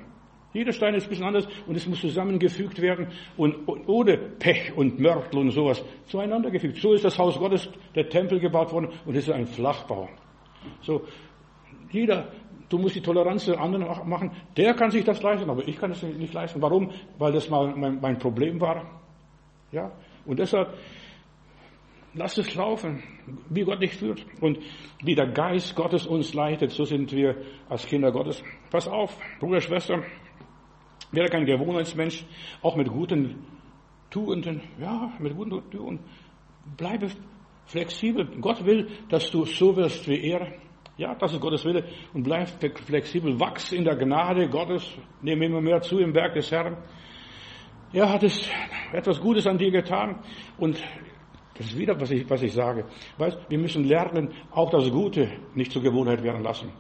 Jeder Stein ist ein bisschen anders und es muss zusammengefügt werden und, und ohne Pech und Mörtel und sowas zueinander gefügt. So ist das Haus Gottes, der Tempel gebaut worden und es ist ein Flachbau. So, jeder, du musst die Toleranz der anderen machen, der kann sich das leisten, aber ich kann es nicht leisten. Warum? Weil das mal mein, mein Problem war. Ja, und deshalb, Lass es laufen, wie Gott dich führt. Und wie der Geist Gottes uns leitet, so sind wir als Kinder Gottes. Pass auf, Bruder, Schwester, werde kein Gewohnheitsmensch, auch mit guten Tugenden, ja, mit guten Tugenden. Bleibe flexibel. Gott will, dass du so wirst wie er. Ja, das ist Gottes Wille. Und bleib flexibel. Wachs in der Gnade Gottes. Nehme immer mehr zu im Werk des Herrn. Er hat es etwas Gutes an dir getan. Und das ist wieder, was ich, was ich sage. Weißt, wir müssen lernen, auch das Gute nicht zur Gewohnheit werden lassen.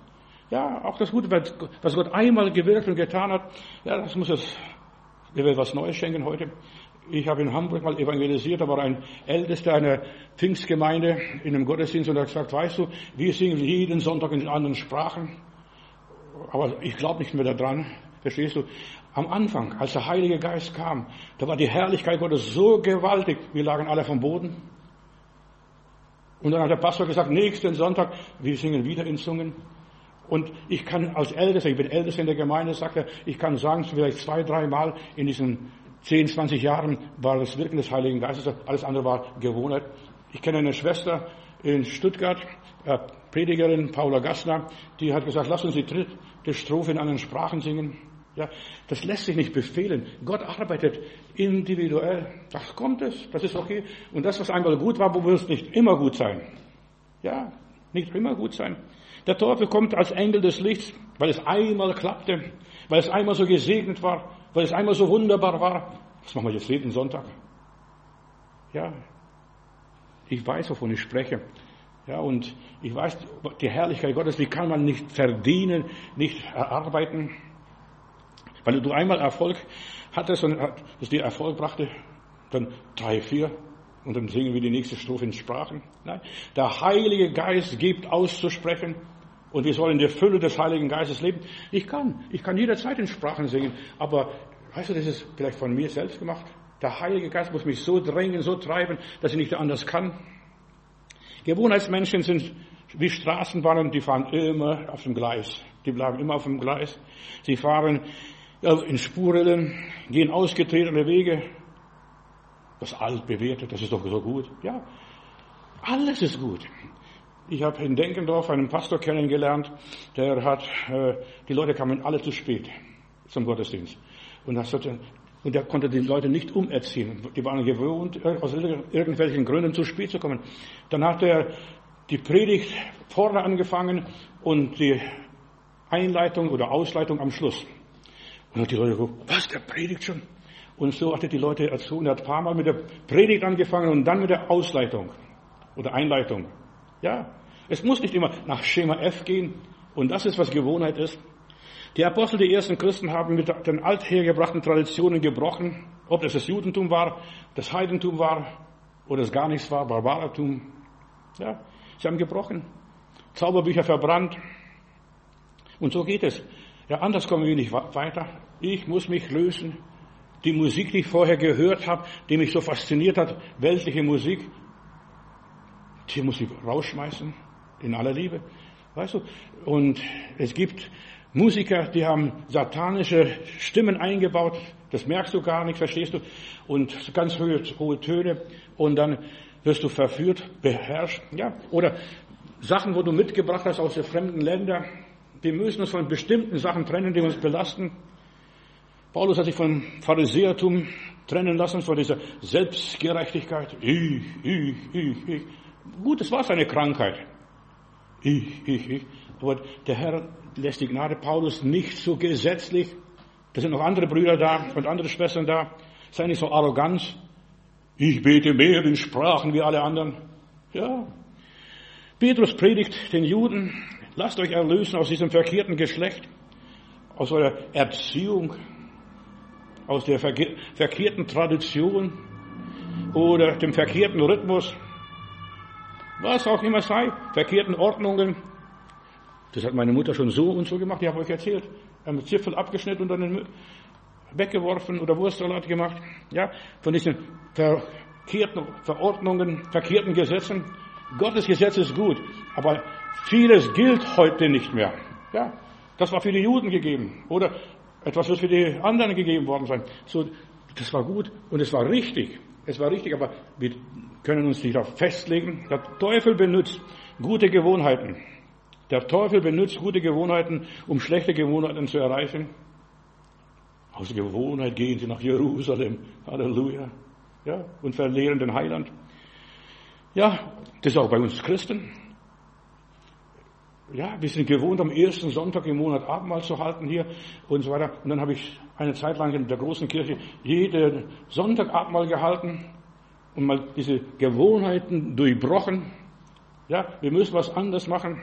Ja, auch das Gute, was Gott einmal gewirkt und getan hat, ja, das muss es, wir werden was Neues schenken heute. Ich habe in Hamburg mal evangelisiert, da war ein Ältester einer Pfingstgemeinde in einem Gottesdienst und hat gesagt, weißt du, wir singen jeden Sonntag in anderen Sprachen, aber ich glaube nicht mehr daran, verstehst du? Am Anfang, als der Heilige Geist kam, da war die Herrlichkeit Gottes so gewaltig, wir lagen alle vom Boden. Und dann hat der Pastor gesagt, nächsten Sonntag, wir singen wieder in Zungen. Und ich kann als Ältester, ich bin Ältester in der Gemeinde, sagt ich kann sagen, vielleicht zwei, drei Mal in diesen 10, 20 Jahren war das Wirken des Heiligen Geistes, alles andere war Gewohnheit. Ich kenne eine Schwester in Stuttgart, äh, Predigerin Paula Gassner, die hat gesagt, lass uns die dritte Strophe in anderen Sprachen singen. Ja, das lässt sich nicht befehlen. Gott arbeitet individuell. Das kommt es, das ist okay. Und das, was einmal gut war, wo wird nicht immer gut sein. Ja, nicht immer gut sein. Der Teufel kommt als Engel des Lichts, weil es einmal klappte, weil es einmal so gesegnet war, weil es einmal so wunderbar war. Was machen wir jetzt jeden Sonntag? Ja, ich weiß, wovon ich spreche. Ja, und ich weiß, die Herrlichkeit Gottes, die kann man nicht verdienen, nicht erarbeiten. Weil du einmal Erfolg hattest und es dir Erfolg brachte, dann drei, vier und dann singen wir die nächste Strophe in Sprachen. Nein, der Heilige Geist gibt auszusprechen und wir sollen in der Fülle des Heiligen Geistes leben. Ich kann, ich kann jederzeit in Sprachen singen, aber weißt du, das ist vielleicht von mir selbst gemacht. Der Heilige Geist muss mich so drängen, so treiben, dass ich nicht anders kann. Gewohnheitsmenschen sind wie Straßenbahnen, die fahren immer auf dem Gleis. Die bleiben immer auf dem Gleis. Sie fahren in Spurrillen, gehen ausgetretene Wege. Das altbewährte, das ist doch so gut. Ja, alles ist gut. Ich habe in Denkendorf einen Pastor kennengelernt, der hat, äh, die Leute kamen alle zu spät zum Gottesdienst. Und, das hat, und er konnte die Leute nicht umerziehen. Die waren gewohnt, aus irgendwelchen Gründen zu spät zu kommen. Dann hat er die Predigt vorne angefangen und die Einleitung oder Ausleitung am Schluss. Und hat die Leute geguckt, was, der predigt schon? Und so hatte die Leute erzogen. Er hat ein paar Mal mit der Predigt angefangen und dann mit der Ausleitung oder Einleitung. Ja, es muss nicht immer nach Schema F gehen. Und das ist, was Gewohnheit ist. Die Apostel, die ersten Christen, haben mit den althergebrachten Traditionen gebrochen. Ob das das Judentum war, das Heidentum war oder es gar nichts war, Barbarertum. Ja, sie haben gebrochen. Zauberbücher verbrannt. Und so geht es. Ja, anders kommen wir nicht weiter. Ich muss mich lösen. Die Musik, die ich vorher gehört habe, die mich so fasziniert hat, weltliche Musik, die muss ich rausschmeißen, in aller Liebe. Weißt du? Und es gibt Musiker, die haben satanische Stimmen eingebaut. Das merkst du gar nicht, verstehst du? Und ganz hohe, hohe Töne. Und dann wirst du verführt, beherrscht. Ja? Oder Sachen, wo du mitgebracht hast aus den fremden Ländern. Wir müssen uns von bestimmten Sachen trennen, die uns belasten. Paulus hat sich vom Pharisäertum trennen lassen, von dieser Selbstgerechtigkeit. Ich, ich, ich, ich. Gut, es war seine Krankheit. Ich, ich, ich. Aber der Herr lässt die Gnade Paulus nicht so gesetzlich. Da sind noch andere Brüder da und andere Schwestern da. Sei nicht so arrogant. Ich bete mehr in Sprachen wie alle anderen. Ja. Petrus predigt den Juden, lasst euch erlösen aus diesem verkehrten Geschlecht, aus eurer Erziehung, aus der verkehrten Tradition oder dem verkehrten Rhythmus, was auch immer sei, verkehrten Ordnungen. Das hat meine Mutter schon so und so gemacht, ich habe euch erzählt. Haben Zipfel abgeschnitten und dann weggeworfen oder Wurstsalat gemacht. Ja, von diesen verkehrten Verordnungen, verkehrten Gesetzen. Gottes Gesetz ist gut, aber vieles gilt heute nicht mehr. Ja, das war für die Juden gegeben. Oder etwas wird für die anderen gegeben worden sein. So, das war gut und es war richtig. Es war richtig, aber wir können uns nicht darauf festlegen. Der Teufel benutzt gute Gewohnheiten. Der Teufel benutzt gute Gewohnheiten, um schlechte Gewohnheiten zu erreichen. Aus Gewohnheit gehen sie nach Jerusalem. Halleluja. Ja, und verlieren den Heiland. Ja, das ist auch bei uns Christen. Ja, wir sind gewohnt, am ersten Sonntag im Monat Abendmahl zu halten hier und so weiter. Und dann habe ich eine Zeit lang in der großen Kirche jeden Sonntag Abendmahl gehalten und mal diese Gewohnheiten durchbrochen. Ja, wir müssen was anderes machen.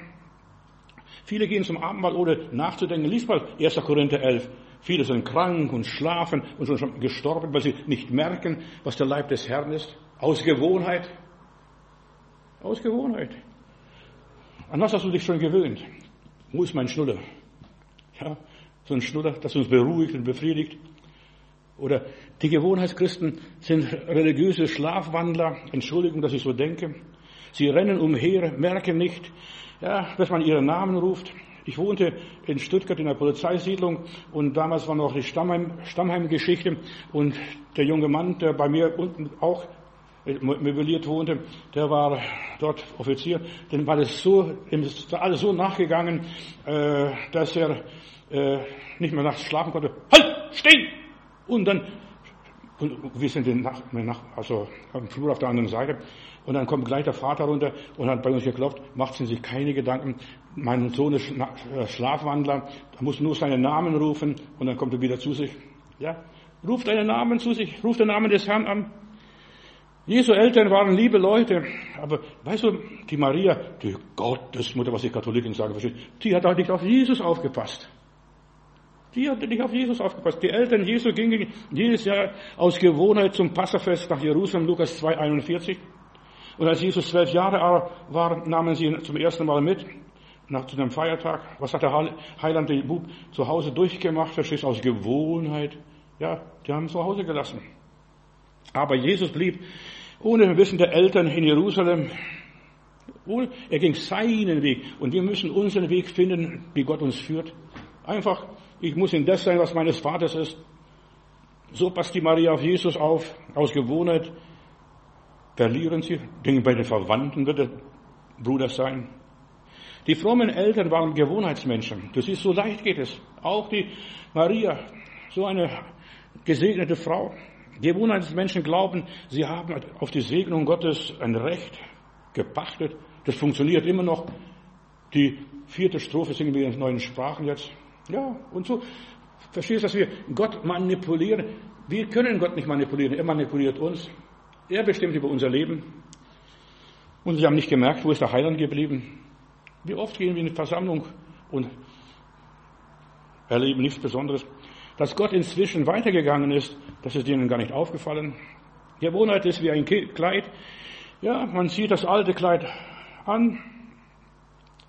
Viele gehen zum Abendmahl ohne nachzudenken. Lies mal 1. Korinther 11. Viele sind krank und schlafen und sind schon gestorben, weil sie nicht merken, was der Leib des Herrn ist. Aus Gewohnheit. Aus Gewohnheit. An was hast du dich schon gewöhnt? Wo ist mein Schnuller? Ja, so ein Schnuller, das uns beruhigt und befriedigt. Oder die Gewohnheitschristen sind religiöse Schlafwandler. Entschuldigung, dass ich so denke. Sie rennen umher, merken nicht, ja, dass man ihren Namen ruft. Ich wohnte in Stuttgart in der Polizeisiedlung und damals war noch die Stammheim, Stammheimgeschichte und der junge Mann, der bei mir unten auch möbliert wohnte, der war dort Offizier, dem war das so, dem ist alles so nachgegangen, äh, dass er äh, nicht mehr nachts schlafen konnte. Halt, stehen! Und dann, und wir sind in Nach, also am Flur auf der anderen Seite, und dann kommt gleich der Vater runter und hat bei uns geklopft, macht sie sich keine Gedanken, mein Sohn ist äh, Schlafwandler, er muss nur seinen Namen rufen und dann kommt er wieder zu sich. Ja, ruft deinen Namen zu sich, ruft den Namen des Herrn an. Jesu Eltern waren liebe Leute, aber weißt du, die Maria, die Gottesmutter, was die Katholiken sagen, die hat auch nicht auf Jesus aufgepasst. Die hat nicht auf Jesus aufgepasst. Die Eltern Jesu gingen jedes Jahr aus Gewohnheit zum Passafest nach Jerusalem, Lukas 2,41. Und als Jesus zwölf Jahre war, nahmen sie ihn zum ersten Mal mit, nach zu einem Feiertag. Was hat der Heiland den Bub zu Hause durchgemacht? Verstehst aus Gewohnheit. Ja, die haben ihn zu Hause gelassen. Aber Jesus blieb ohne Wissen der Eltern in Jerusalem. Er ging seinen Weg. Und wir müssen unseren Weg finden, wie Gott uns führt. Einfach, ich muss in das sein, was meines Vaters ist. So passt die Maria auf Jesus auf, aus Gewohnheit verlieren sie. Denken bei den Verwandten wird der Bruder sein. Die frommen Eltern waren Gewohnheitsmenschen. Du siehst, so leicht geht es. Auch die Maria, so eine gesegnete Frau. Gewohnheitsmenschen glauben, sie haben auf die Segnung Gottes ein Recht gepachtet. Das funktioniert immer noch. Die vierte Strophe singen wir in neuen Sprachen jetzt. Ja, und so. Verstehst du, dass wir Gott manipulieren? Wir können Gott nicht manipulieren. Er manipuliert uns. Er bestimmt über unser Leben. Und sie haben nicht gemerkt, wo ist der Heiland geblieben. Wie oft gehen wir in die Versammlung und erleben nichts Besonderes. Dass Gott inzwischen weitergegangen ist, das ist ihnen gar nicht aufgefallen. Gewohnheit ist wie ein Kleid. Ja, man zieht das alte Kleid an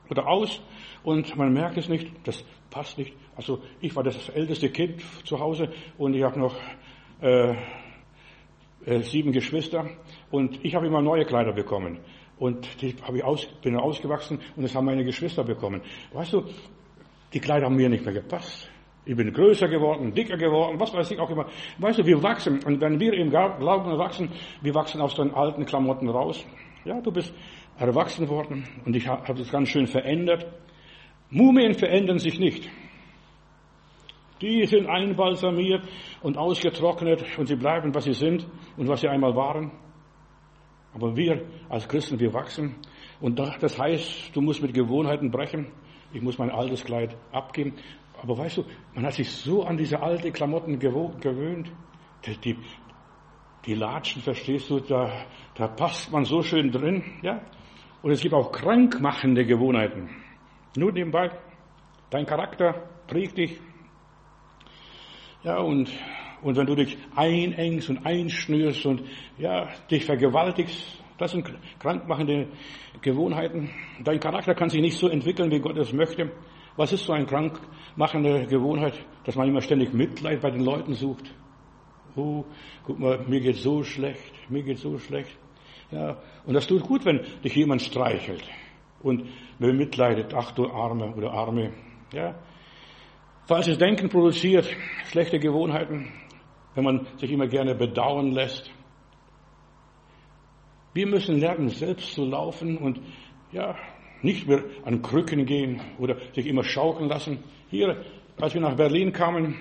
oder aus und man merkt es nicht, das passt nicht. Also ich war das älteste Kind zu Hause und ich habe noch äh, äh, sieben Geschwister und ich habe immer neue Kleider bekommen. Und die habe ich aus, bin ausgewachsen und das haben meine Geschwister bekommen. Weißt du, Die Kleider haben mir nicht mehr gepasst. Ich bin größer geworden, dicker geworden, was weiß ich auch immer. Weißt du, wir wachsen. Und wenn wir im Glauben wachsen, wir wachsen aus den alten Klamotten raus. Ja, du bist erwachsen worden und ich habe das ganz schön verändert. Mumien verändern sich nicht. Die sind einbalsamiert und ausgetrocknet und sie bleiben, was sie sind und was sie einmal waren. Aber wir als Christen, wir wachsen. Und das heißt, du musst mit Gewohnheiten brechen. Ich muss mein altes Kleid abgeben. Aber weißt du, man hat sich so an diese alten Klamotten gewöhnt. Die, die Latschen, verstehst du, da, da passt man so schön drin, ja. Und es gibt auch krankmachende Gewohnheiten. Nur nebenbei, dein Charakter prägt dich. Ja, und, und wenn du dich einengst und einschnürst und, ja, dich vergewaltigst, das sind krankmachende Gewohnheiten. Dein Charakter kann sich nicht so entwickeln, wie Gott es möchte. Was ist so eine krankmachende Gewohnheit? Dass man immer ständig Mitleid bei den Leuten sucht. Oh, guck mal, mir geht so schlecht, mir geht so schlecht. Ja, und das tut gut, wenn dich jemand streichelt und mitleidet, ach du Arme oder Arme. Ja. Falsches Denken produziert schlechte Gewohnheiten, wenn man sich immer gerne bedauern lässt. Wir müssen lernen, selbst zu laufen und ja, nicht mehr an Krücken gehen oder sich immer schaukeln lassen. Hier, als wir nach Berlin kamen,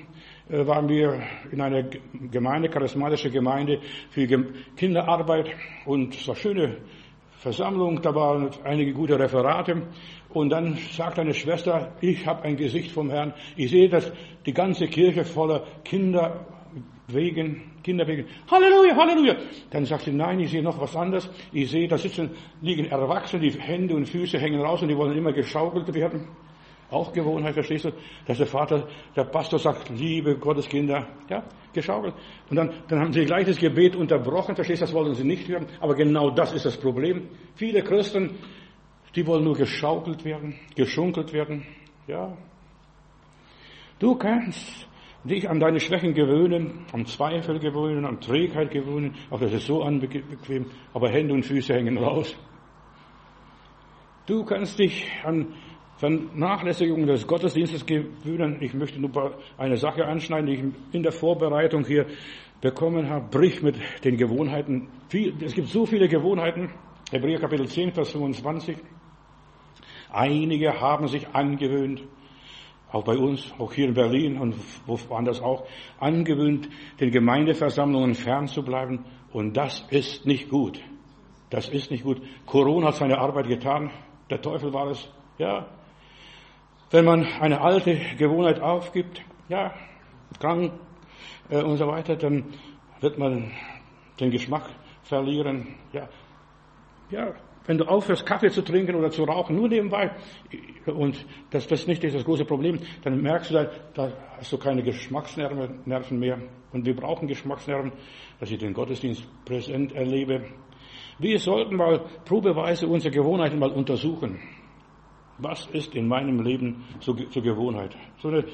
äh, waren wir in einer Gemeinde, charismatische Gemeinde für Kinderarbeit und es war eine schöne Versammlung, da waren einige gute Referate und dann sagt eine Schwester, ich habe ein Gesicht vom Herrn, ich sehe, dass die ganze Kirche voller Kinder wegen, Kinder wegen, Halleluja, Halleluja. Dann sagt sie, nein, ich sehe noch was anderes. Ich sehe, da sitzen, liegen Erwachsene, die Hände und Füße hängen raus und die wollen immer geschaukelt werden. Auch Gewohnheit, verstehst du? Dass der Vater, der Pastor sagt, liebe Gotteskinder, ja, geschaukelt. Und dann, dann haben sie gleich das Gebet unterbrochen, verstehst du, das wollen sie nicht hören. Aber genau das ist das Problem. Viele Christen, die wollen nur geschaukelt werden, geschunkelt werden, ja. Du kannst dich an deine Schwächen gewöhnen, am Zweifel gewöhnen, an Trägheit gewöhnen, auch das ist so unbequem, aber Hände und Füße hängen raus. Du kannst dich an Vernachlässigung des Gottesdienstes gewöhnen. Ich möchte nur eine Sache anschneiden, die ich in der Vorbereitung hier bekommen habe. Brich mit den Gewohnheiten. Es gibt so viele Gewohnheiten. Hebräer Kapitel 10, Vers 25. Einige haben sich angewöhnt, auch bei uns, auch hier in Berlin und woanders auch, angewöhnt, den Gemeindeversammlungen fernzubleiben. Und das ist nicht gut. Das ist nicht gut. Corona hat seine Arbeit getan. Der Teufel war es. Ja. Wenn man eine alte Gewohnheit aufgibt, ja, krank äh, und so weiter, dann wird man den Geschmack verlieren. Ja. Ja, wenn du aufhörst, Kaffee zu trinken oder zu rauchen, nur nebenbei, und das, das nicht ist das große Problem, dann merkst du, da, da hast du keine Geschmacksnerven mehr. Und wir brauchen Geschmacksnerven, dass ich den Gottesdienst präsent erlebe. Wir sollten mal probeweise unsere Gewohnheiten mal untersuchen. Was ist in meinem Leben zur, zur Gewohnheit? So eine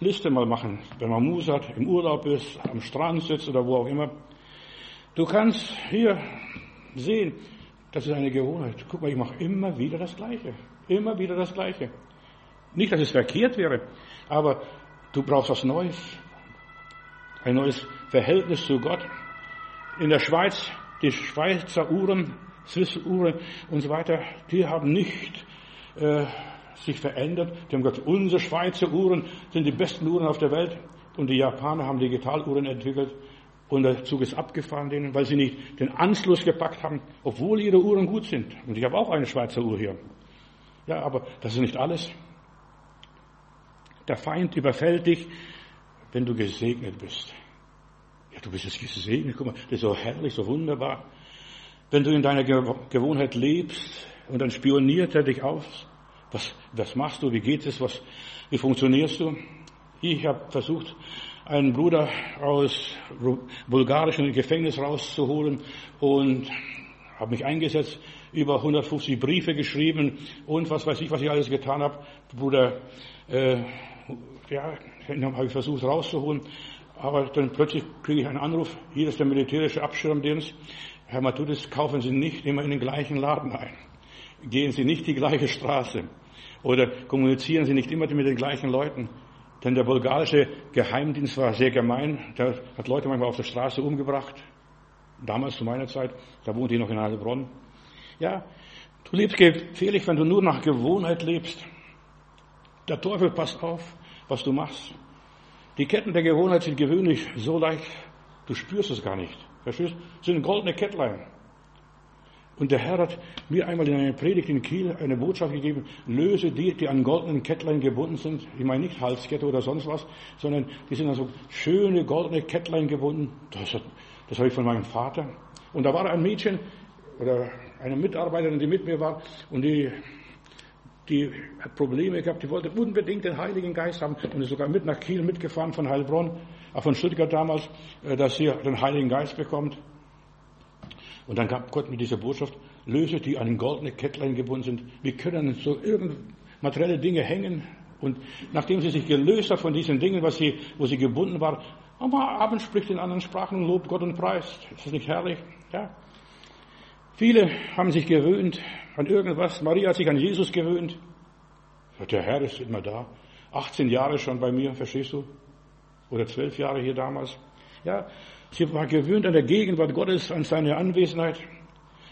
Liste mal machen, wenn man Mus hat, im Urlaub ist, am Strand sitzt oder wo auch immer. Du kannst hier sehen, das ist eine Gewohnheit. Guck mal, ich mache immer wieder das Gleiche. Immer wieder das Gleiche. Nicht, dass es verkehrt wäre, aber du brauchst was Neues. Ein neues Verhältnis zu Gott. In der Schweiz, die Schweizer Uhren, Swiss Uhren und so weiter, die haben nicht äh, sich verändert. Die haben gesagt, unsere Schweizer Uhren sind die besten Uhren auf der Welt. Und die Japaner haben Digitaluhren entwickelt. Und der Zug ist abgefahren denen, weil sie nicht den Anschluss gepackt haben, obwohl ihre Uhren gut sind. Und ich habe auch eine Schweizer Uhr hier. Ja, aber das ist nicht alles. Der Feind überfällt dich, wenn du gesegnet bist. Ja, du bist jetzt gesegnet. Guck mal, das ist so herrlich, so wunderbar. Wenn du in deiner Gewohnheit lebst und dann spioniert er dich aus. Was, was machst du? Wie geht es? Was, wie funktionierst du? Ich habe versucht, einen Bruder aus bulgarischen Gefängnis rauszuholen und habe mich eingesetzt, über 150 Briefe geschrieben und was weiß ich, was ich alles getan habe. Bruder, äh, ja, habe ich versucht rauszuholen, aber dann plötzlich kriege ich einen Anruf, hier ist der militärische Abschirmdienst. Herr Matudis, kaufen Sie nicht immer in den gleichen Laden ein. Gehen Sie nicht die gleiche Straße. Oder kommunizieren Sie nicht immer mit den gleichen Leuten? Denn der bulgarische Geheimdienst war sehr gemein. Der hat Leute manchmal auf der Straße umgebracht. Damals zu meiner Zeit, da wohnte ich noch in Heilbronn. Ja, du lebst gefährlich, wenn du nur nach Gewohnheit lebst. Der Teufel passt auf, was du machst. Die Ketten der Gewohnheit sind gewöhnlich so leicht, du spürst es gar nicht. Verstehst? Das sind goldene Kettlein. Und der Herr hat mir einmal in einer Predigt in Kiel eine Botschaft gegeben, löse die, die an goldenen Kettlein gebunden sind. Ich meine nicht Halskette oder sonst was, sondern die sind also schöne goldene Kettlein gebunden. Das, das habe ich von meinem Vater. Und da war ein Mädchen oder eine Mitarbeiterin, die mit mir war und die, die hat Probleme gehabt, die wollte unbedingt den Heiligen Geist haben und ist sogar mit nach Kiel mitgefahren von Heilbronn, auch von Stuttgart damals, äh, dass sie den Heiligen Geist bekommt. Und dann gab Gott mir diese Botschaft, löse die an goldene Kettlein gebunden sind. Wir können so irgend materielle Dinge hängen. Und nachdem sie sich gelöst hat von diesen Dingen, was sie, wo sie gebunden war, am Abend spricht in anderen Sprachen und lobt Gott und preist. Ist das nicht herrlich? Ja. Viele haben sich gewöhnt an irgendwas. Maria hat sich an Jesus gewöhnt. Der Herr ist immer da. 18 Jahre schon bei mir, verstehst du? Oder 12 Jahre hier damals. Ja, Sie war gewöhnt an der Gegenwart Gottes, an seine Anwesenheit.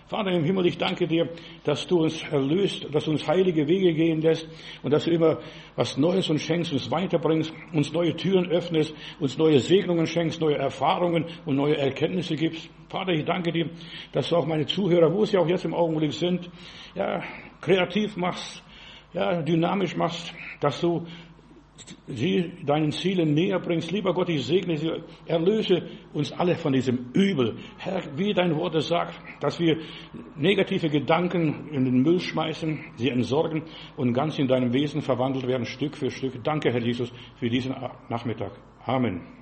Vater im Himmel, ich danke dir, dass du uns erlöst, dass du uns heilige Wege gehen lässt und dass du immer was Neues uns schenkst, uns weiterbringst, uns neue Türen öffnest, uns neue Segnungen schenkst, neue Erfahrungen und neue Erkenntnisse gibst. Vater, ich danke dir, dass du auch meine Zuhörer, wo sie auch jetzt im Augenblick sind, ja, kreativ machst, ja, dynamisch machst, dass du sie deinen Zielen näher bringst. Lieber Gott, ich segne sie, erlöse uns alle von diesem Übel. Herr, wie dein Wort sagt, dass wir negative Gedanken in den Müll schmeißen, sie entsorgen und ganz in deinem Wesen verwandelt werden, Stück für Stück. Danke, Herr Jesus, für diesen Nachmittag. Amen.